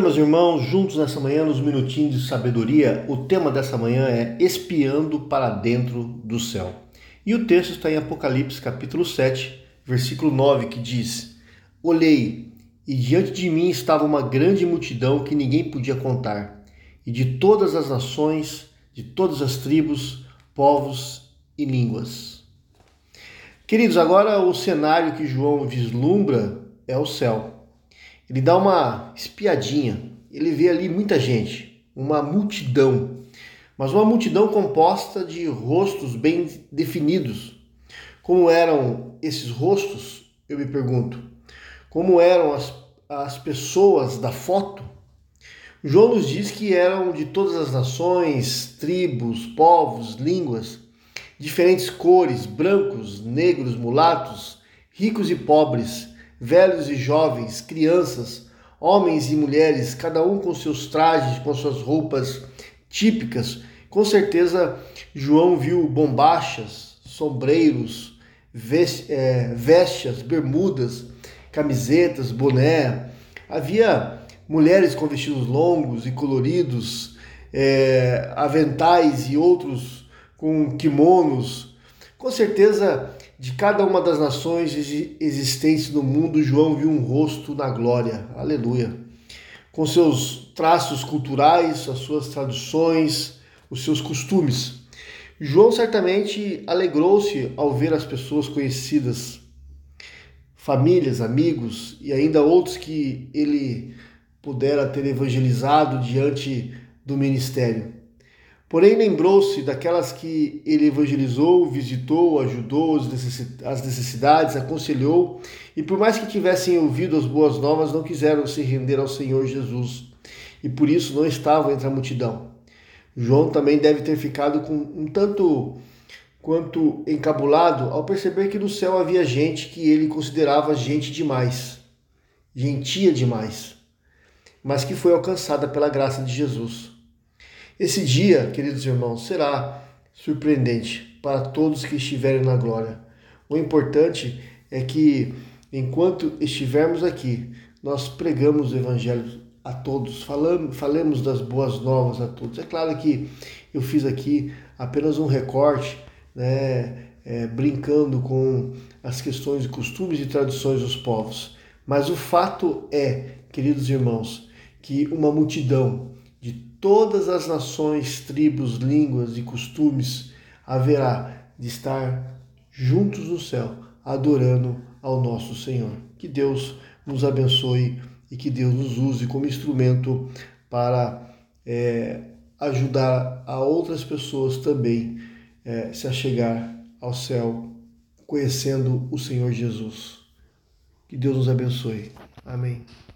Meus irmãos, juntos nessa manhã, nos minutinhos de sabedoria, o tema dessa manhã é espiando para dentro do céu. E o texto está em Apocalipse, capítulo 7, versículo 9, que diz: Olhei, e diante de mim estava uma grande multidão que ninguém podia contar, e de todas as nações, de todas as tribos, povos e línguas. Queridos, agora o cenário que João vislumbra é o céu. Ele dá uma espiadinha, ele vê ali muita gente, uma multidão, mas uma multidão composta de rostos bem definidos. Como eram esses rostos? Eu me pergunto. Como eram as, as pessoas da foto? João nos diz que eram de todas as nações, tribos, povos, línguas, diferentes cores, brancos, negros, mulatos, ricos e pobres velhos e jovens, crianças, homens e mulheres, cada um com seus trajes, com suas roupas típicas. Com certeza, João viu bombachas, sombreiros, é, vestes, bermudas, camisetas, boné. Havia mulheres com vestidos longos e coloridos, é, aventais e outros com kimonos. Com certeza, de cada uma das nações existentes no mundo, João viu um rosto na glória. Aleluia. Com seus traços culturais, as suas tradições, os seus costumes. João certamente alegrou-se ao ver as pessoas conhecidas, famílias, amigos e ainda outros que ele pudera ter evangelizado diante do ministério. Porém, lembrou-se daquelas que ele evangelizou, visitou, ajudou as necessidades, aconselhou, e por mais que tivessem ouvido as boas novas, não quiseram se render ao Senhor Jesus, e por isso não estavam entre a multidão. João também deve ter ficado com um tanto quanto encabulado ao perceber que no céu havia gente que ele considerava gente demais, gentia demais, mas que foi alcançada pela graça de Jesus. Esse dia, queridos irmãos, será surpreendente para todos que estiverem na glória. O importante é que, enquanto estivermos aqui, nós pregamos o Evangelho a todos, falamos, falemos das boas novas a todos. É claro que eu fiz aqui apenas um recorte, né, é, brincando com as questões de costumes e tradições dos povos. Mas o fato é, queridos irmãos, que uma multidão todas as nações, tribos, línguas e costumes haverá de estar juntos no céu, adorando ao nosso Senhor. Que Deus nos abençoe e que Deus nos use como instrumento para é, ajudar a outras pessoas também é, se achegar ao céu, conhecendo o Senhor Jesus. Que Deus nos abençoe. Amém.